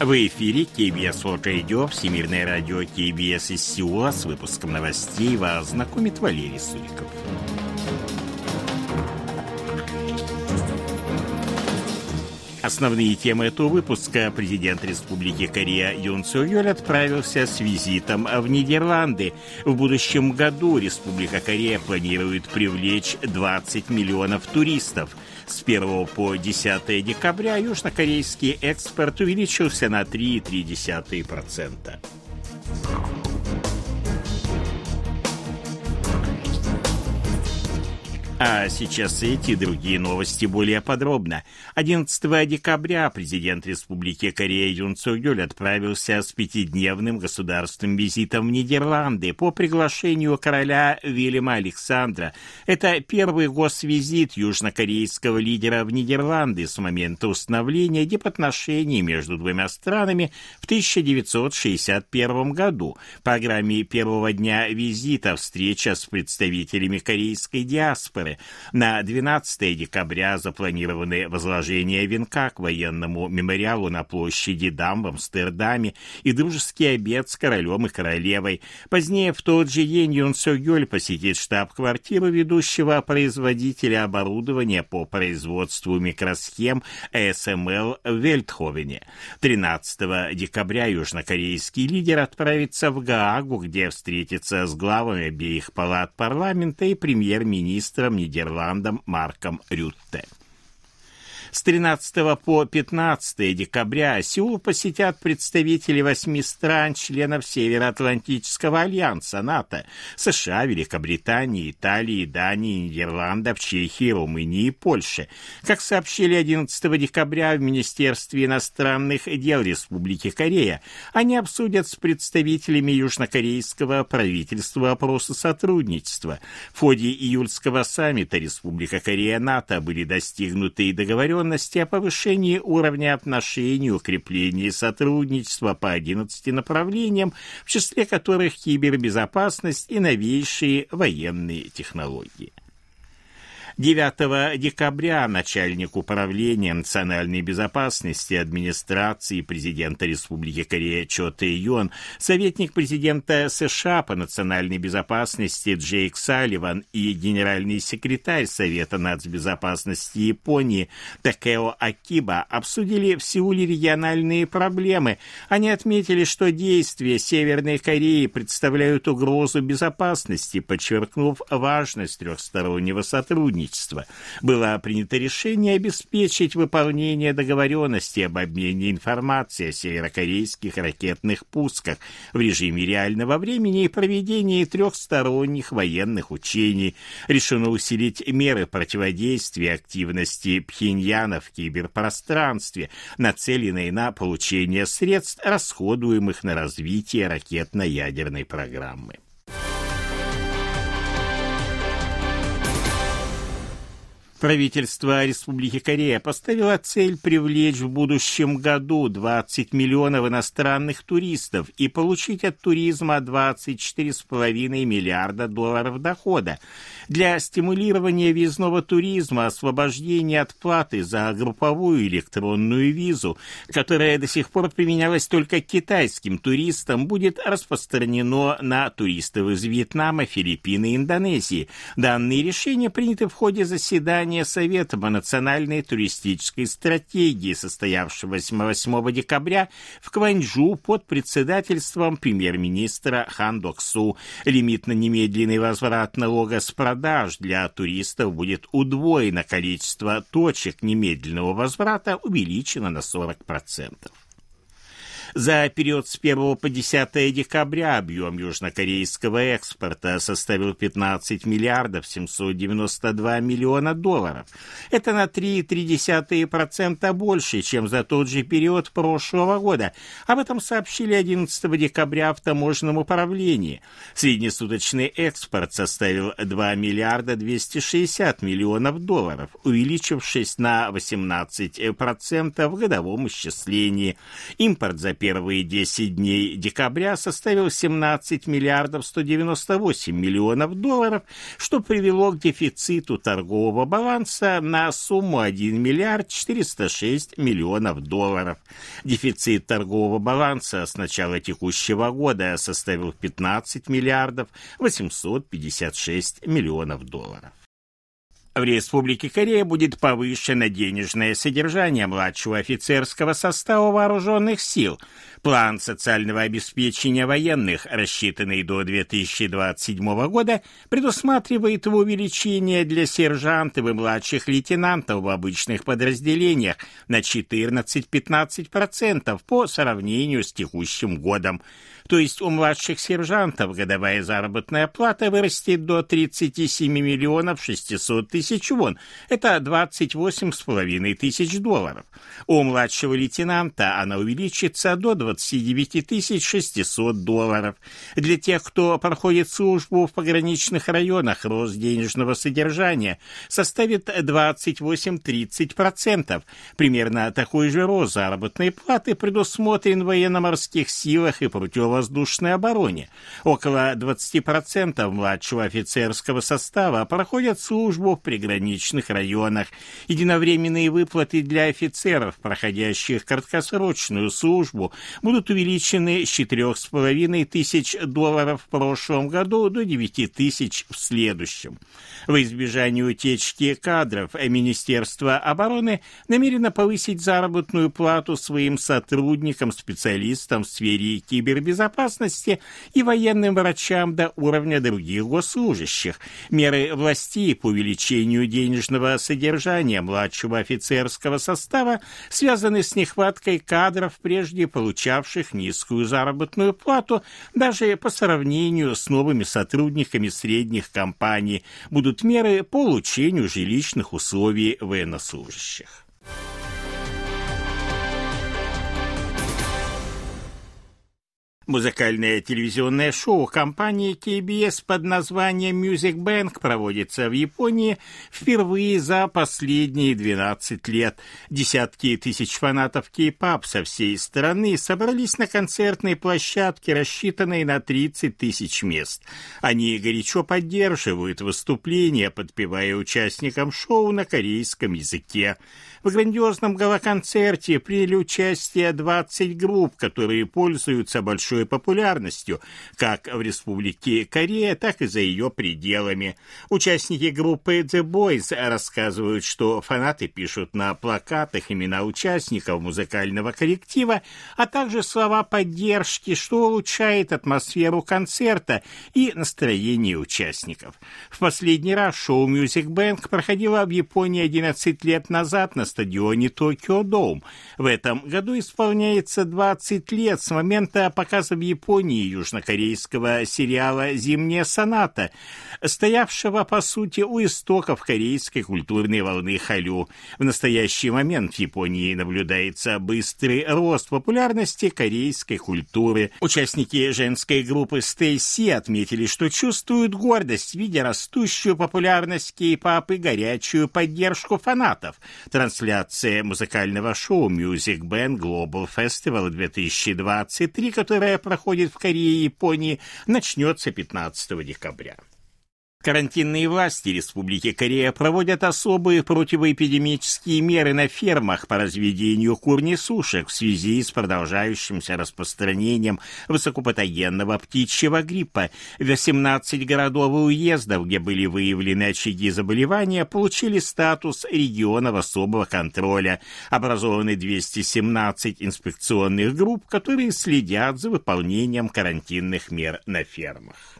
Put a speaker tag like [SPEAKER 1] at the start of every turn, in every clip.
[SPEAKER 1] В эфире KBS World Radio, Всемирное радио KBS из Сеула с выпуском новостей вас знакомит Валерий Суриков. Основные темы этого выпуска. Президент Республики Корея Юн Юль отправился с визитом в Нидерланды. В будущем году Республика Корея планирует привлечь 20 миллионов туристов. С 1 по 10 декабря южнокорейский экспорт увеличился на 3,3%. А сейчас эти другие новости более подробно. 11 декабря президент Республики Корея Юн Цу Юль отправился с пятидневным государственным визитом в Нидерланды по приглашению короля Вильяма Александра. Это первый госвизит южнокорейского лидера в Нидерланды с момента установления дипотношений между двумя странами в 1961 году. В программе первого дня визита встреча с представителями корейской диаспоры Варшавы. На 12 декабря запланированы возложение венка к военному мемориалу на площади Дам в Амстердаме и дружеский обед с королем и королевой. Позднее в тот же день Юн Сёгёль посетит штаб-квартиру ведущего производителя оборудования по производству микросхем ASML в Вельтховене. 13 декабря южнокорейский лидер отправится в Гаагу, где встретится с главами обеих палат парламента и премьер-министром Нидерландам Марком Рютте. С 13 по 15 декабря Сеул посетят представители восьми стран, членов Североатлантического альянса НАТО, США, Великобритании, Италии, Дании, Нидерландов, Чехии, Румынии и Польши. Как сообщили 11 декабря в Министерстве иностранных дел Республики Корея, они обсудят с представителями южнокорейского правительства вопросы сотрудничества. В ходе июльского саммита Республика Корея-НАТО были достигнуты и договоренности договоренности о повышении уровня отношений, укреплении сотрудничества по 11 направлениям, в числе которых кибербезопасность и новейшие военные технологии. 9 декабря начальник управления национальной безопасности администрации президента Республики Корея Чо Тэ Йон, советник президента США по национальной безопасности Джейк Салливан и генеральный секретарь Совета нацбезопасности Японии Такео Акиба обсудили в Сеуле региональные проблемы. Они отметили, что действия Северной Кореи представляют угрозу безопасности, подчеркнув важность трехстороннего сотрудничества сотрудничества было принято решение обеспечить выполнение договоренности об обмене информацией о северокорейских ракетных пусках в режиме реального времени и проведении трехсторонних военных учений. Решено усилить меры противодействия активности Пхеньяна в киберпространстве, нацеленные на получение средств, расходуемых на развитие ракетно-ядерной программы. Правительство Республики Корея поставило цель привлечь в будущем году 20 миллионов иностранных туристов и получить от туризма 24,5 миллиарда долларов дохода. Для стимулирования визного туризма освобождение от платы за групповую электронную визу, которая до сих пор применялась только китайским туристам, будет распространено на туристов из Вьетнама, Филиппин и Индонезии. Данные решения приняты в ходе заседания заседание Совета по национальной туристической стратегии, состоявшегося 8 декабря в Кванчжу под председательством премьер-министра Хан Доксу. Лимит на немедленный возврат налога с продаж для туристов будет удвоено, количество точек немедленного возврата увеличено на 40%. За период с 1 по 10 декабря объем южнокорейского экспорта составил 15 миллиардов 792 миллиона долларов. Это на 3,3% больше, чем за тот же период прошлого года. Об этом сообщили 11 декабря в таможенном управлении. Среднесуточный экспорт составил 2 миллиарда 260 миллионов долларов, увеличившись на 18% в годовом исчислении. Импорт за первые 10 дней декабря составил 17 миллиардов 198 миллионов долларов, что привело к дефициту торгового баланса на сумму 1 миллиард 406 миллионов долларов. Дефицит торгового баланса с начала текущего года составил 15 миллиардов 856 миллионов долларов. В Республике Корея будет повышено денежное содержание младшего офицерского состава вооруженных сил. План социального обеспечения военных, рассчитанный до 2027 года, предусматривает увеличение для сержантов и младших лейтенантов в обычных подразделениях на 14-15% по сравнению с текущим годом то есть у младших сержантов годовая заработная плата вырастет до 37 миллионов 600 тысяч вон. Это 28,5 тысяч долларов. У младшего лейтенанта она увеличится до 29 тысяч 600 долларов. Для тех, кто проходит службу в пограничных районах, рост денежного содержания составит 28-30%. Примерно такой же рост заработной платы предусмотрен в военно-морских силах и противоположных воздушной обороне. Около 20% младшего офицерского состава проходят службу в приграничных районах. Единовременные выплаты для офицеров, проходящих краткосрочную службу, будут увеличены с 4,5 тысяч долларов в прошлом году до 9 тысяч в следующем. В избежание утечки кадров Министерство обороны намерено повысить заработную плату своим сотрудникам, специалистам в сфере кибербезопасности безопасности и военным врачам до уровня других госслужащих. Меры власти по увеличению денежного содержания младшего офицерского состава связаны с нехваткой кадров, прежде получавших низкую заработную плату, даже по сравнению с новыми сотрудниками средних компаний. Будут меры по улучшению жилищных условий военнослужащих. Музыкальное телевизионное шоу компании KBS под названием Music Bank проводится в Японии впервые за последние 12 лет. Десятки тысяч фанатов кей-пап со всей страны собрались на концертной площадке, рассчитанной на 30 тысяч мест. Они горячо поддерживают выступления, подпевая участникам шоу на корейском языке. В грандиозном галоконцерте приняли участие 20 групп, которые пользуются большой популярностью как в Республике Корея, так и за ее пределами. Участники группы The Boys рассказывают, что фанаты пишут на плакатах имена участников музыкального коллектива, а также слова поддержки, что улучшает атмосферу концерта и настроение участников. В последний раз шоу Music Bank проходило в Японии 11 лет назад на стадионе Токио Доум. В этом году исполняется 20 лет с момента показа в Японии южнокорейского сериала «Зимняя соната», стоявшего, по сути, у истоков корейской культурной волны Халю. В настоящий момент в Японии наблюдается быстрый рост популярности корейской культуры. Участники женской группы Stay отметили, что чувствуют гордость, видя растущую популярность кей-пап и горячую поддержку фанатов. Трансляция музыкального шоу Music Band Global Festival 2023, которое проходит в Корее и Японии, начнется 15 декабря. Карантинные власти Республики Корея проводят особые противоэпидемические меры на фермах по разведению кур-несушек в связи с продолжающимся распространением высокопатогенного птичьего гриппа. 18 городов и уездов, где были выявлены очаги заболевания, получили статус регионов особого контроля. Образованы 217 инспекционных групп, которые следят за выполнением карантинных мер на фермах.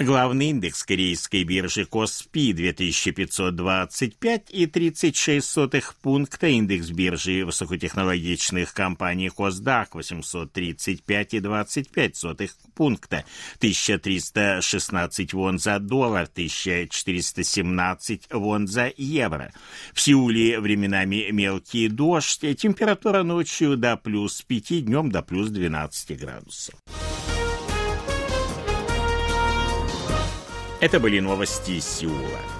[SPEAKER 1] Главный индекс корейской биржи Коспи 2525,36 пункта, индекс биржи высокотехнологичных компаний Косдак 835,25 пункта, 1316 вон за доллар, 1417 вон за евро. В Сеуле временами мелкий дождь, температура ночью до плюс 5, днем до плюс 12 градусов. Это были новости Сеула.